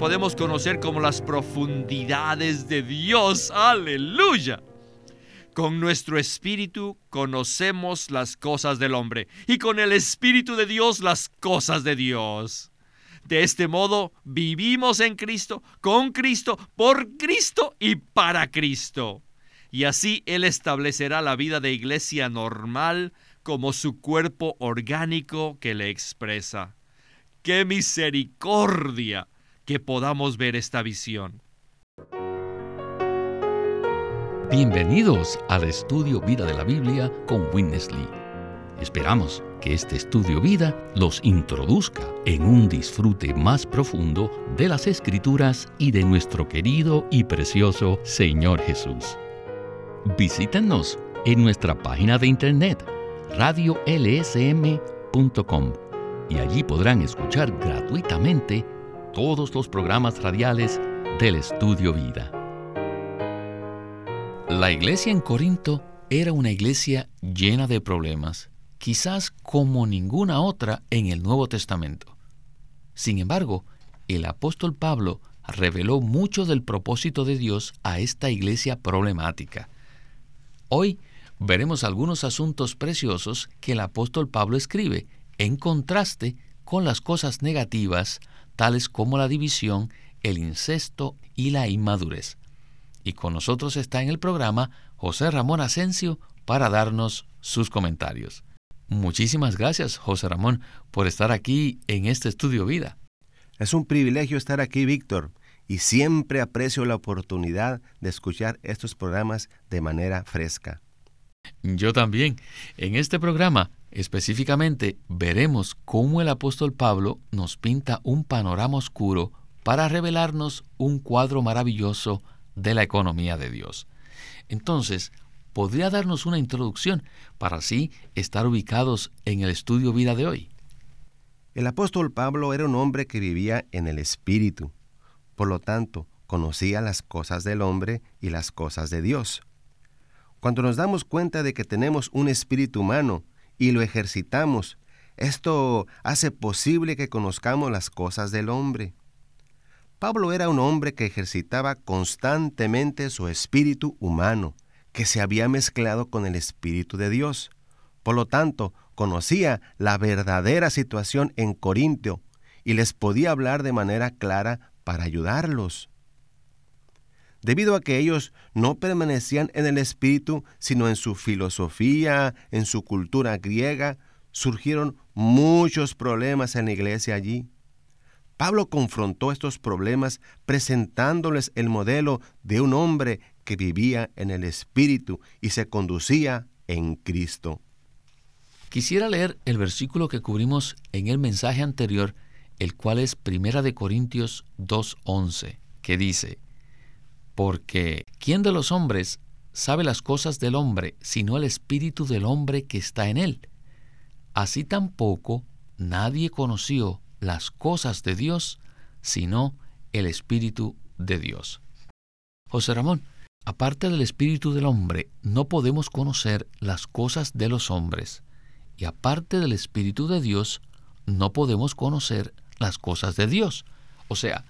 podemos conocer como las profundidades de Dios. Aleluya. Con nuestro espíritu conocemos las cosas del hombre y con el espíritu de Dios las cosas de Dios. De este modo vivimos en Cristo, con Cristo, por Cristo y para Cristo. Y así Él establecerá la vida de iglesia normal como su cuerpo orgánico que le expresa. ¡Qué misericordia que podamos ver esta visión! Bienvenidos al estudio Vida de la Biblia con Winnesley. Esperamos que este estudio vida los introduzca en un disfrute más profundo de las escrituras y de nuestro querido y precioso Señor Jesús. Visítenos en nuestra página de internet radiolsm.com y allí podrán escuchar gratuitamente todos los programas radiales del Estudio Vida. La iglesia en Corinto era una iglesia llena de problemas, quizás como ninguna otra en el Nuevo Testamento. Sin embargo, el apóstol Pablo reveló mucho del propósito de Dios a esta iglesia problemática. Hoy veremos algunos asuntos preciosos que el apóstol Pablo escribe, en contraste con las cosas negativas, tales como la división, el incesto y la inmadurez. Y con nosotros está en el programa José Ramón Asensio para darnos sus comentarios. Muchísimas gracias, José Ramón, por estar aquí en este estudio vida. Es un privilegio estar aquí, Víctor, y siempre aprecio la oportunidad de escuchar estos programas de manera fresca. Yo también. En este programa, específicamente, veremos cómo el apóstol Pablo nos pinta un panorama oscuro para revelarnos un cuadro maravilloso de la economía de Dios. Entonces, podría darnos una introducción para así estar ubicados en el estudio vida de hoy. El apóstol Pablo era un hombre que vivía en el Espíritu, por lo tanto, conocía las cosas del hombre y las cosas de Dios. Cuando nos damos cuenta de que tenemos un espíritu humano y lo ejercitamos, esto hace posible que conozcamos las cosas del hombre. Pablo era un hombre que ejercitaba constantemente su espíritu humano, que se había mezclado con el Espíritu de Dios. Por lo tanto, conocía la verdadera situación en Corintio y les podía hablar de manera clara para ayudarlos. Debido a que ellos no permanecían en el Espíritu, sino en su filosofía, en su cultura griega, surgieron muchos problemas en la iglesia allí. Pablo confrontó estos problemas presentándoles el modelo de un hombre que vivía en el Espíritu y se conducía en Cristo. Quisiera leer el versículo que cubrimos en el mensaje anterior, el cual es Primera de Corintios 2:11, que dice: Porque ¿quién de los hombres sabe las cosas del hombre sino el espíritu del hombre que está en él? Así tampoco nadie conoció las cosas de Dios sino el espíritu de Dios. José Ramón, Aparte del espíritu del hombre, no podemos conocer las cosas de los hombres. Y aparte del espíritu de Dios, no podemos conocer las cosas de Dios. O sea,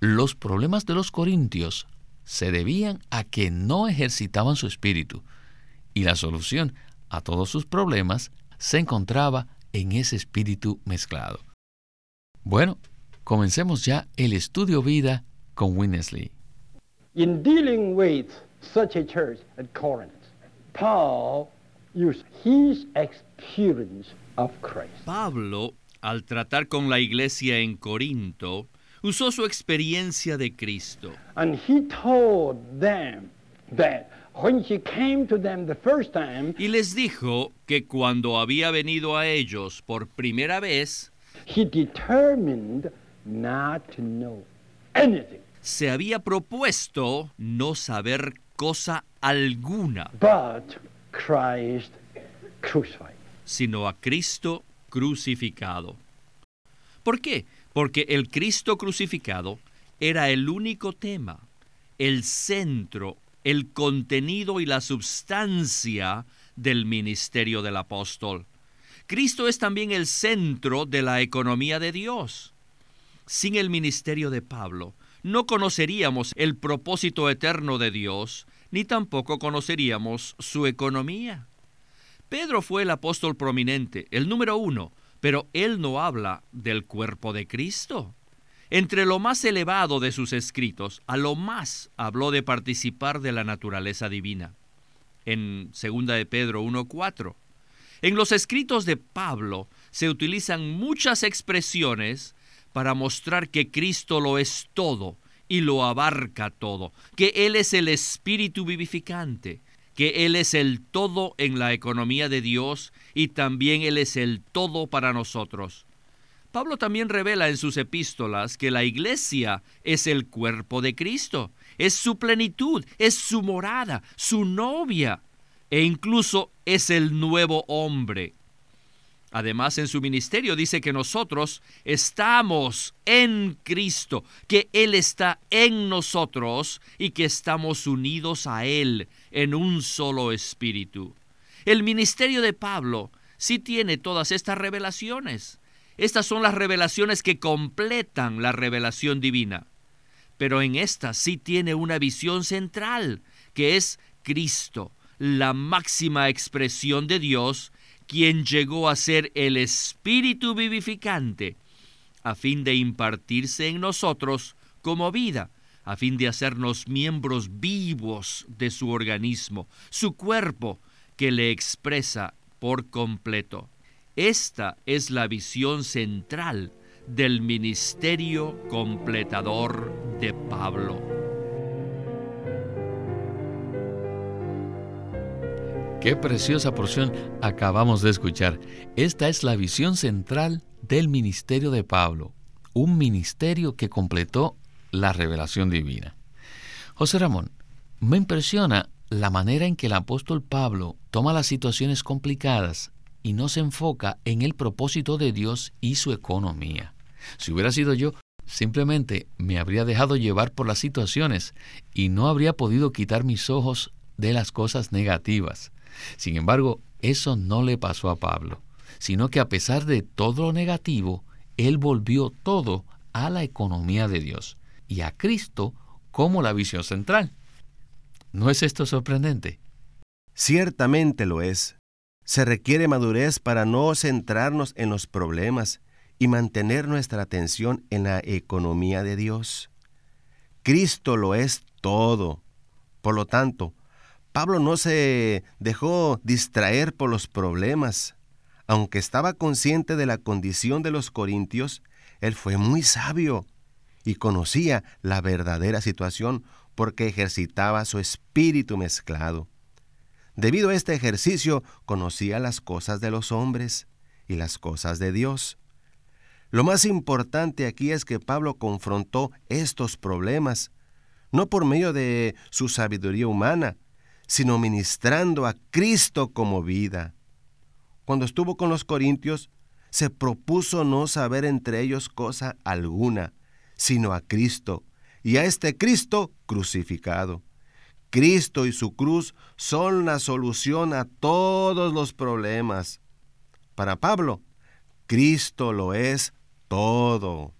los problemas de los corintios se debían a que no ejercitaban su espíritu. Y la solución a todos sus problemas se encontraba en ese espíritu mezclado. Bueno, comencemos ya el estudio vida con Winnesley. In dealing with such a church at Corinth, Paul used his experience of Christ. Pablo, al tratar con la iglesia en Corinto, usó su experiencia de Cristo. And he told them that when he came to them the first time, Y les dijo que cuando había venido a ellos por primera vez, he determined not to know anything se había propuesto no saber cosa alguna, but Christ crucified. sino a Cristo crucificado. ¿Por qué? Porque el Cristo crucificado era el único tema, el centro, el contenido y la substancia del ministerio del apóstol. Cristo es también el centro de la economía de Dios. Sin el ministerio de Pablo, no conoceríamos el propósito eterno de Dios, ni tampoco conoceríamos su economía. Pedro fue el apóstol prominente, el número uno, pero él no habla del cuerpo de Cristo. Entre lo más elevado de sus escritos, a lo más habló de participar de la naturaleza divina. En 2 de Pedro 1.4. En los escritos de Pablo se utilizan muchas expresiones para mostrar que Cristo lo es todo y lo abarca todo, que Él es el espíritu vivificante, que Él es el todo en la economía de Dios y también Él es el todo para nosotros. Pablo también revela en sus epístolas que la iglesia es el cuerpo de Cristo, es su plenitud, es su morada, su novia e incluso es el nuevo hombre. Además, en su ministerio dice que nosotros estamos en Cristo, que Él está en nosotros y que estamos unidos a Él en un solo espíritu. El ministerio de Pablo sí tiene todas estas revelaciones. Estas son las revelaciones que completan la revelación divina. Pero en esta sí tiene una visión central, que es Cristo, la máxima expresión de Dios quien llegó a ser el Espíritu vivificante, a fin de impartirse en nosotros como vida, a fin de hacernos miembros vivos de su organismo, su cuerpo, que le expresa por completo. Esta es la visión central del ministerio completador de Pablo. Qué preciosa porción acabamos de escuchar. Esta es la visión central del ministerio de Pablo, un ministerio que completó la revelación divina. José Ramón, me impresiona la manera en que el apóstol Pablo toma las situaciones complicadas y no se enfoca en el propósito de Dios y su economía. Si hubiera sido yo, simplemente me habría dejado llevar por las situaciones y no habría podido quitar mis ojos de las cosas negativas. Sin embargo, eso no le pasó a Pablo, sino que a pesar de todo lo negativo, él volvió todo a la economía de Dios y a Cristo como la visión central. ¿No es esto sorprendente? Ciertamente lo es. Se requiere madurez para no centrarnos en los problemas y mantener nuestra atención en la economía de Dios. Cristo lo es todo. Por lo tanto, Pablo no se dejó distraer por los problemas. Aunque estaba consciente de la condición de los corintios, él fue muy sabio y conocía la verdadera situación porque ejercitaba su espíritu mezclado. Debido a este ejercicio, conocía las cosas de los hombres y las cosas de Dios. Lo más importante aquí es que Pablo confrontó estos problemas, no por medio de su sabiduría humana, sino ministrando a Cristo como vida. Cuando estuvo con los corintios, se propuso no saber entre ellos cosa alguna, sino a Cristo, y a este Cristo crucificado. Cristo y su cruz son la solución a todos los problemas. Para Pablo, Cristo lo es todo.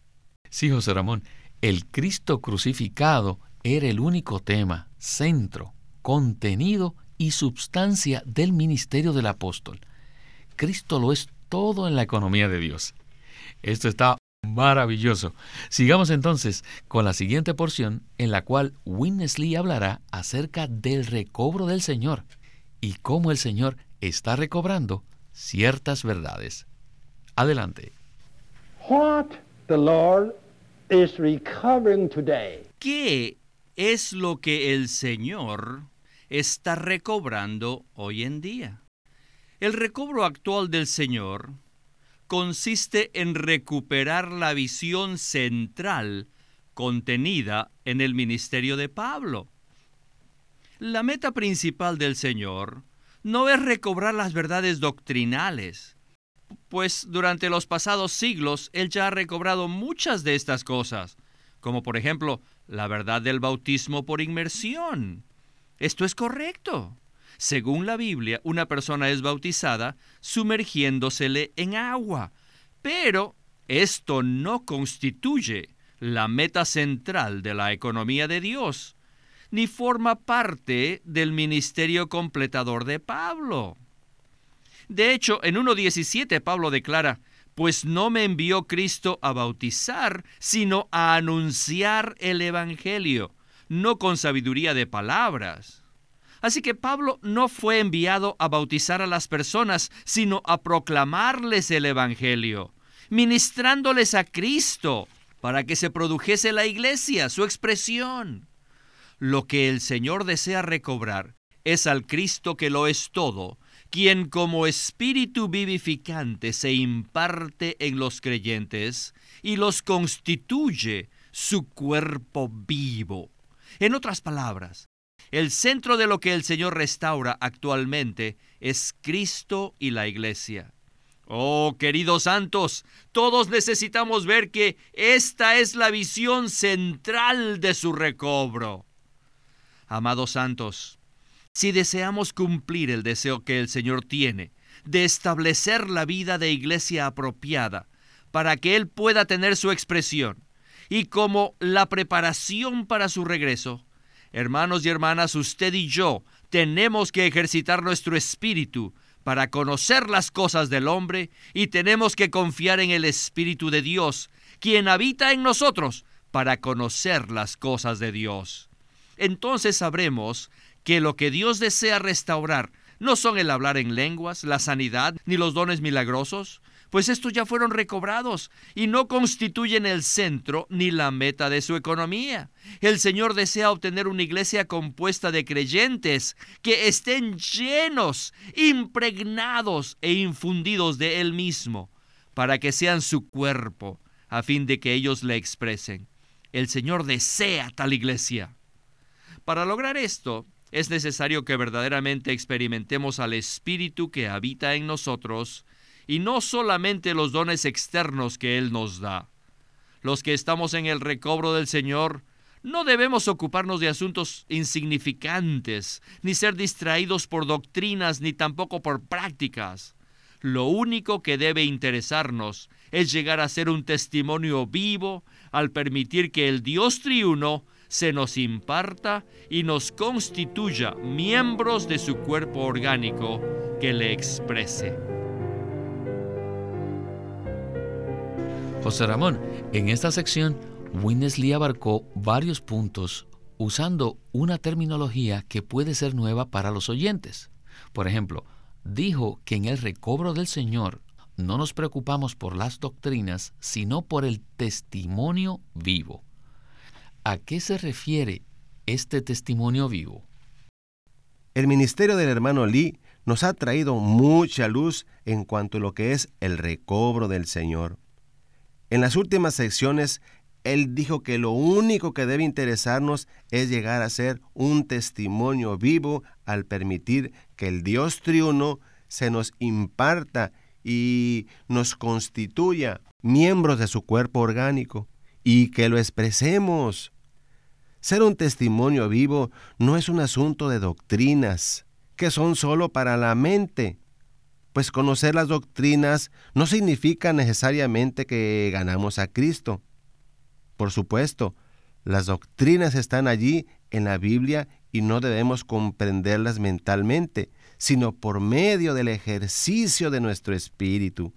Sí, José Ramón, el Cristo crucificado era el único tema, centro, contenido y substancia del ministerio del apóstol. Cristo lo es todo en la economía de Dios. Esto está maravilloso. Sigamos entonces con la siguiente porción en la cual Winnesley hablará acerca del recobro del Señor y cómo el Señor está recobrando ciertas verdades. Adelante. What the Lord is recovering today ¿Qué es lo que el Señor está recobrando hoy en día. El recobro actual del Señor consiste en recuperar la visión central contenida en el ministerio de Pablo. La meta principal del Señor no es recobrar las verdades doctrinales, pues durante los pasados siglos Él ya ha recobrado muchas de estas cosas, como por ejemplo la verdad del bautismo por inmersión, esto es correcto. Según la Biblia, una persona es bautizada sumergiéndosele en agua, pero esto no constituye la meta central de la economía de Dios, ni forma parte del ministerio completador de Pablo. De hecho, en 1.17 Pablo declara, pues no me envió Cristo a bautizar, sino a anunciar el Evangelio, no con sabiduría de palabras. Así que Pablo no fue enviado a bautizar a las personas, sino a proclamarles el Evangelio, ministrándoles a Cristo, para que se produjese la iglesia, su expresión. Lo que el Señor desea recobrar es al Cristo que lo es todo, quien como espíritu vivificante se imparte en los creyentes y los constituye su cuerpo vivo. En otras palabras, el centro de lo que el Señor restaura actualmente es Cristo y la iglesia. Oh, queridos santos, todos necesitamos ver que esta es la visión central de su recobro. Amados santos, si deseamos cumplir el deseo que el Señor tiene de establecer la vida de iglesia apropiada para que Él pueda tener su expresión y como la preparación para su regreso, hermanos y hermanas, usted y yo tenemos que ejercitar nuestro espíritu para conocer las cosas del hombre y tenemos que confiar en el Espíritu de Dios, quien habita en nosotros, para conocer las cosas de Dios. Entonces sabremos que lo que Dios desea restaurar no son el hablar en lenguas, la sanidad, ni los dones milagrosos, pues estos ya fueron recobrados y no constituyen el centro ni la meta de su economía. El Señor desea obtener una iglesia compuesta de creyentes que estén llenos, impregnados e infundidos de Él mismo, para que sean su cuerpo, a fin de que ellos le expresen. El Señor desea tal iglesia. Para lograr esto, es necesario que verdaderamente experimentemos al Espíritu que habita en nosotros, y no solamente los dones externos que Él nos da. Los que estamos en el recobro del Señor, no debemos ocuparnos de asuntos insignificantes, ni ser distraídos por doctrinas, ni tampoco por prácticas. Lo único que debe interesarnos es llegar a ser un testimonio vivo al permitir que el Dios triuno se nos imparta y nos constituya miembros de su cuerpo orgánico que le exprese. José Ramón, en esta sección, Winnesley abarcó varios puntos usando una terminología que puede ser nueva para los oyentes. Por ejemplo, dijo que en el recobro del Señor no nos preocupamos por las doctrinas, sino por el testimonio vivo. ¿A qué se refiere este testimonio vivo? El ministerio del hermano Lee nos ha traído mucha luz en cuanto a lo que es el recobro del Señor. En las últimas secciones, él dijo que lo único que debe interesarnos es llegar a ser un testimonio vivo al permitir que el Dios triuno se nos imparta y nos constituya miembros de su cuerpo orgánico y que lo expresemos. Ser un testimonio vivo no es un asunto de doctrinas que son solo para la mente, pues conocer las doctrinas no significa necesariamente que ganamos a Cristo. Por supuesto, las doctrinas están allí en la Biblia y no debemos comprenderlas mentalmente, sino por medio del ejercicio de nuestro espíritu.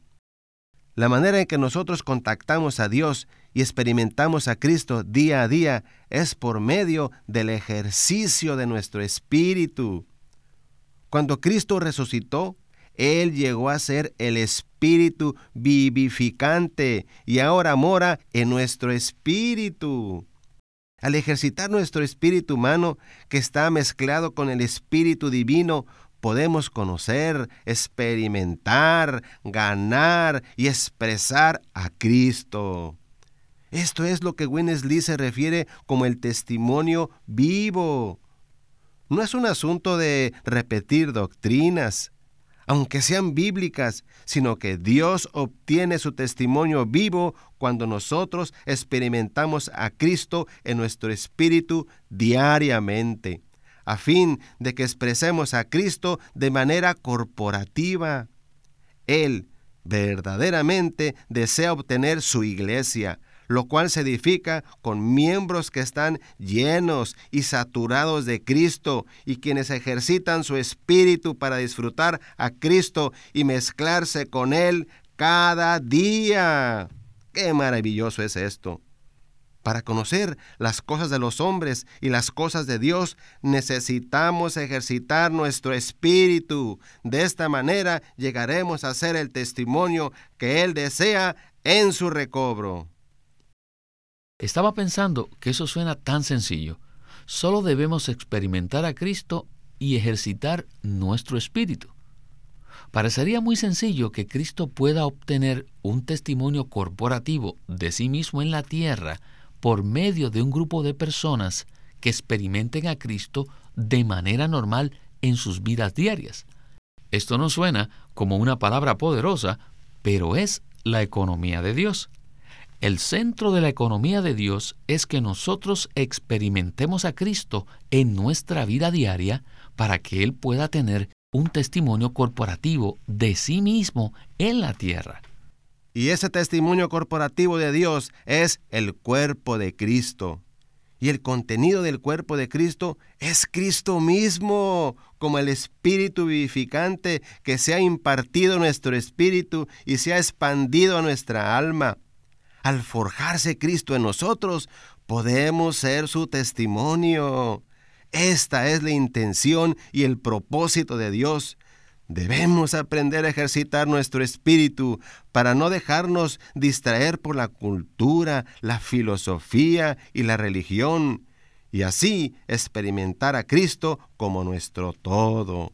La manera en que nosotros contactamos a Dios y experimentamos a Cristo día a día es por medio del ejercicio de nuestro espíritu. Cuando Cristo resucitó, él llegó a ser el espíritu vivificante y ahora mora en nuestro espíritu. Al ejercitar nuestro espíritu humano, que está mezclado con el espíritu divino, podemos conocer, experimentar, ganar y expresar a Cristo. Esto es lo que Winnesley se refiere como el testimonio vivo. No es un asunto de repetir doctrinas, aunque sean bíblicas, sino que Dios obtiene su testimonio vivo cuando nosotros experimentamos a Cristo en nuestro espíritu diariamente, a fin de que expresemos a Cristo de manera corporativa. Él, verdaderamente desea obtener su iglesia, lo cual se edifica con miembros que están llenos y saturados de Cristo y quienes ejercitan su espíritu para disfrutar a Cristo y mezclarse con Él cada día. ¡Qué maravilloso es esto! Para conocer las cosas de los hombres y las cosas de Dios, necesitamos ejercitar nuestro espíritu. De esta manera llegaremos a ser el testimonio que Él desea en su recobro. Estaba pensando que eso suena tan sencillo. Solo debemos experimentar a Cristo y ejercitar nuestro espíritu. Parecería muy sencillo que Cristo pueda obtener un testimonio corporativo de sí mismo en la tierra por medio de un grupo de personas que experimenten a Cristo de manera normal en sus vidas diarias. Esto no suena como una palabra poderosa, pero es la economía de Dios. El centro de la economía de Dios es que nosotros experimentemos a Cristo en nuestra vida diaria para que Él pueda tener un testimonio corporativo de sí mismo en la tierra. Y ese testimonio corporativo de Dios es el cuerpo de Cristo. Y el contenido del cuerpo de Cristo es Cristo mismo, como el espíritu vivificante que se ha impartido a nuestro espíritu y se ha expandido a nuestra alma al forjarse Cristo en nosotros, podemos ser su testimonio. Esta es la intención y el propósito de Dios. Debemos aprender a ejercitar nuestro espíritu para no dejarnos distraer por la cultura, la filosofía y la religión, y así experimentar a Cristo como nuestro todo.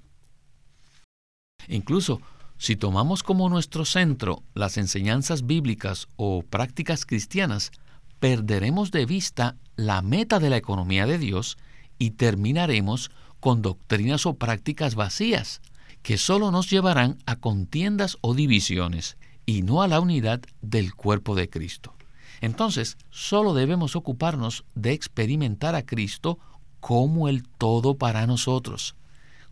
Incluso si tomamos como nuestro centro las enseñanzas bíblicas o prácticas cristianas, perderemos de vista la meta de la economía de Dios y terminaremos con doctrinas o prácticas vacías, que solo nos llevarán a contiendas o divisiones y no a la unidad del cuerpo de Cristo. Entonces, solo debemos ocuparnos de experimentar a Cristo como el todo para nosotros.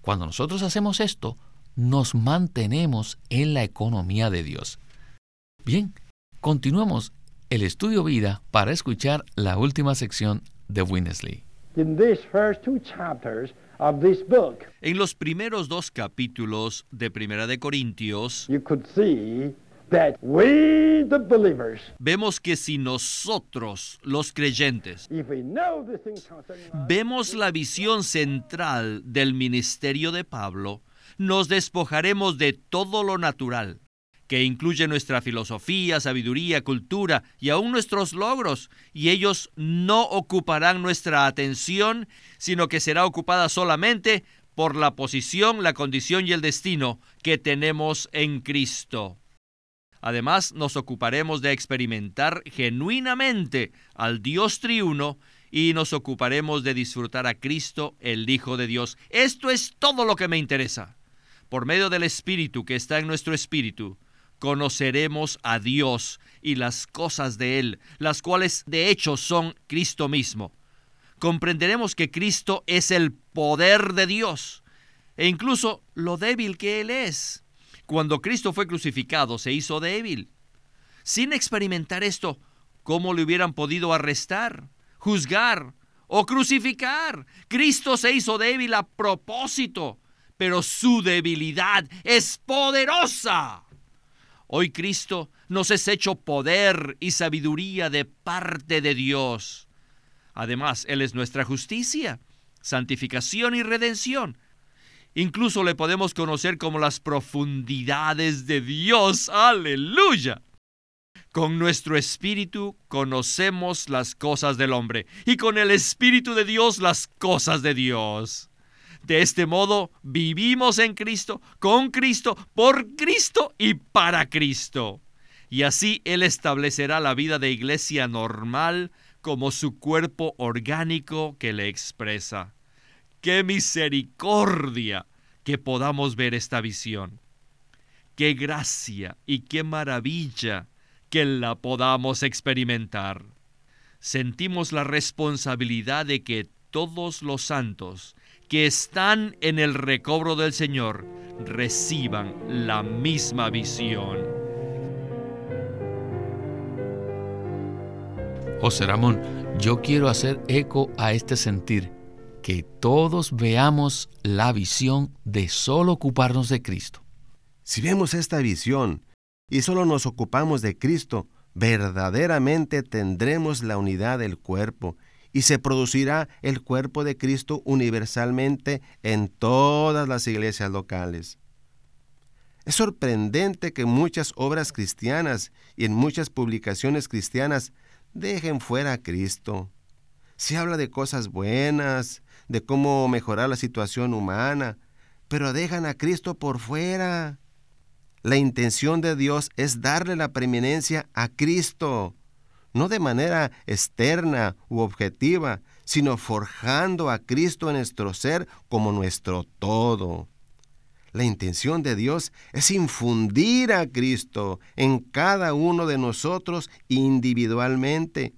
Cuando nosotros hacemos esto, nos mantenemos en la economía de Dios. Bien, continuamos el estudio vida para escuchar la última sección de Winnesley. En los primeros dos capítulos de Primera de Corintios, vemos que si nosotros, los creyentes, vemos la visión central del ministerio de Pablo, nos despojaremos de todo lo natural, que incluye nuestra filosofía, sabiduría, cultura y aún nuestros logros, y ellos no ocuparán nuestra atención, sino que será ocupada solamente por la posición, la condición y el destino que tenemos en Cristo. Además, nos ocuparemos de experimentar genuinamente al Dios triuno y nos ocuparemos de disfrutar a Cristo, el Hijo de Dios. Esto es todo lo que me interesa por medio del Espíritu que está en nuestro espíritu, conoceremos a Dios y las cosas de Él, las cuales de hecho son Cristo mismo. Comprenderemos que Cristo es el poder de Dios e incluso lo débil que Él es. Cuando Cristo fue crucificado se hizo débil. Sin experimentar esto, ¿cómo le hubieran podido arrestar, juzgar o crucificar? Cristo se hizo débil a propósito pero su debilidad es poderosa. Hoy Cristo nos es hecho poder y sabiduría de parte de Dios. Además, Él es nuestra justicia, santificación y redención. Incluso le podemos conocer como las profundidades de Dios. Aleluya. Con nuestro espíritu conocemos las cosas del hombre y con el espíritu de Dios las cosas de Dios. De este modo vivimos en Cristo, con Cristo, por Cristo y para Cristo. Y así Él establecerá la vida de iglesia normal como su cuerpo orgánico que le expresa. ¡Qué misericordia que podamos ver esta visión! ¡Qué gracia y qué maravilla que la podamos experimentar! Sentimos la responsabilidad de que todos los santos que están en el recobro del Señor reciban la misma visión. José Ramón, yo quiero hacer eco a este sentir, que todos veamos la visión de solo ocuparnos de Cristo. Si vemos esta visión y solo nos ocupamos de Cristo, verdaderamente tendremos la unidad del cuerpo y se producirá el cuerpo de Cristo universalmente en todas las iglesias locales. Es sorprendente que muchas obras cristianas y en muchas publicaciones cristianas dejen fuera a Cristo. Se habla de cosas buenas, de cómo mejorar la situación humana, pero dejan a Cristo por fuera. La intención de Dios es darle la preeminencia a Cristo, no de manera externa u objetiva, sino forjando a Cristo en nuestro ser como nuestro todo. La intención de Dios es infundir a Cristo en cada uno de nosotros individualmente,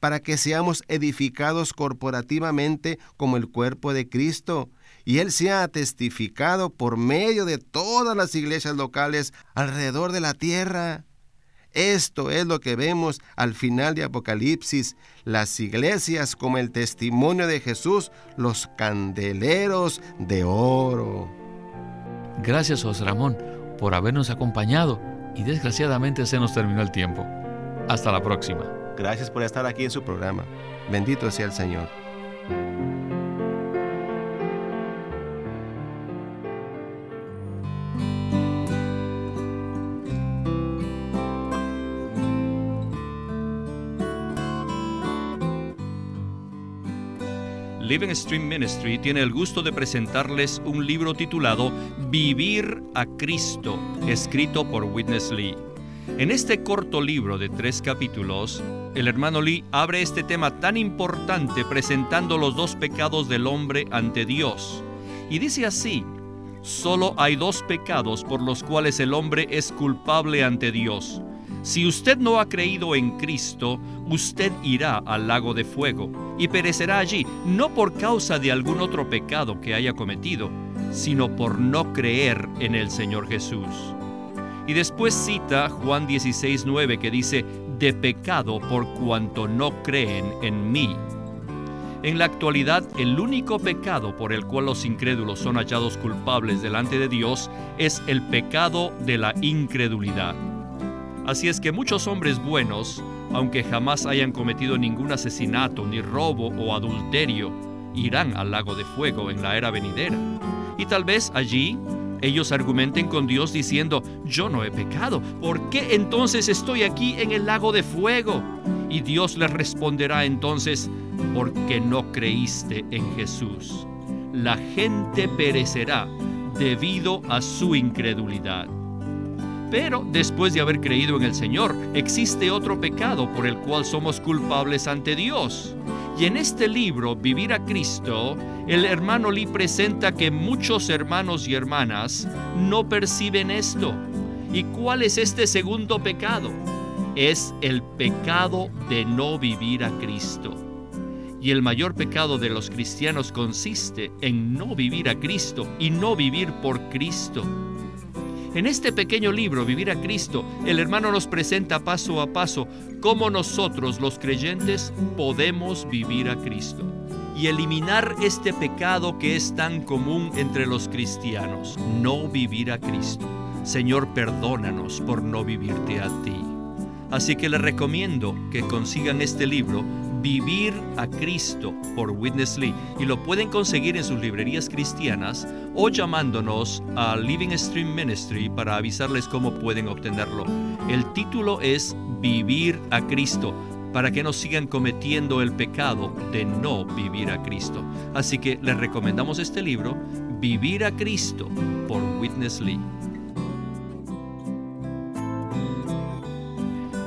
para que seamos edificados corporativamente como el cuerpo de Cristo, y Él sea testificado por medio de todas las iglesias locales alrededor de la tierra. Esto es lo que vemos al final de Apocalipsis, las iglesias como el testimonio de Jesús, los candeleros de oro. Gracias, José Ramón, por habernos acompañado y desgraciadamente se nos terminó el tiempo. Hasta la próxima. Gracias por estar aquí en su programa. Bendito sea el Señor. Living Stream Ministry tiene el gusto de presentarles un libro titulado Vivir a Cristo, escrito por Witness Lee. En este corto libro de tres capítulos, el hermano Lee abre este tema tan importante presentando los dos pecados del hombre ante Dios. Y dice así, solo hay dos pecados por los cuales el hombre es culpable ante Dios. Si usted no ha creído en Cristo, usted irá al lago de fuego y perecerá allí, no por causa de algún otro pecado que haya cometido, sino por no creer en el Señor Jesús. Y después cita Juan 16:9 que dice, de pecado por cuanto no creen en mí. En la actualidad, el único pecado por el cual los incrédulos son hallados culpables delante de Dios es el pecado de la incredulidad. Así es que muchos hombres buenos, aunque jamás hayan cometido ningún asesinato, ni robo o adulterio, irán al lago de fuego en la era venidera. Y tal vez allí ellos argumenten con Dios diciendo, yo no he pecado, ¿por qué entonces estoy aquí en el lago de fuego? Y Dios les responderá entonces, porque no creíste en Jesús. La gente perecerá debido a su incredulidad. Pero después de haber creído en el Señor, existe otro pecado por el cual somos culpables ante Dios. Y en este libro, Vivir a Cristo, el hermano Lee presenta que muchos hermanos y hermanas no perciben esto. ¿Y cuál es este segundo pecado? Es el pecado de no vivir a Cristo. Y el mayor pecado de los cristianos consiste en no vivir a Cristo y no vivir por Cristo. En este pequeño libro, Vivir a Cristo, el hermano nos presenta paso a paso cómo nosotros los creyentes podemos vivir a Cristo y eliminar este pecado que es tan común entre los cristianos, no vivir a Cristo. Señor, perdónanos por no vivirte a ti. Así que les recomiendo que consigan este libro Vivir a Cristo por Witness Lee y lo pueden conseguir en sus librerías cristianas o llamándonos a Living Stream Ministry para avisarles cómo pueden obtenerlo. El título es Vivir a Cristo para que no sigan cometiendo el pecado de no vivir a Cristo. Así que les recomendamos este libro, Vivir a Cristo por Witness Lee.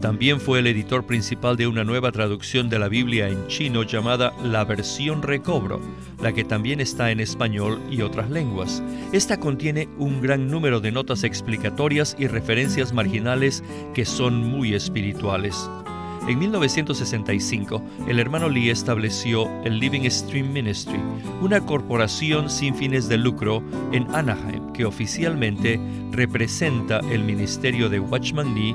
También fue el editor principal de una nueva traducción de la Biblia en chino llamada La Versión Recobro, la que también está en español y otras lenguas. Esta contiene un gran número de notas explicatorias y referencias marginales que son muy espirituales. En 1965, el hermano Lee estableció el Living Stream Ministry, una corporación sin fines de lucro en Anaheim que oficialmente representa el ministerio de Watchman Lee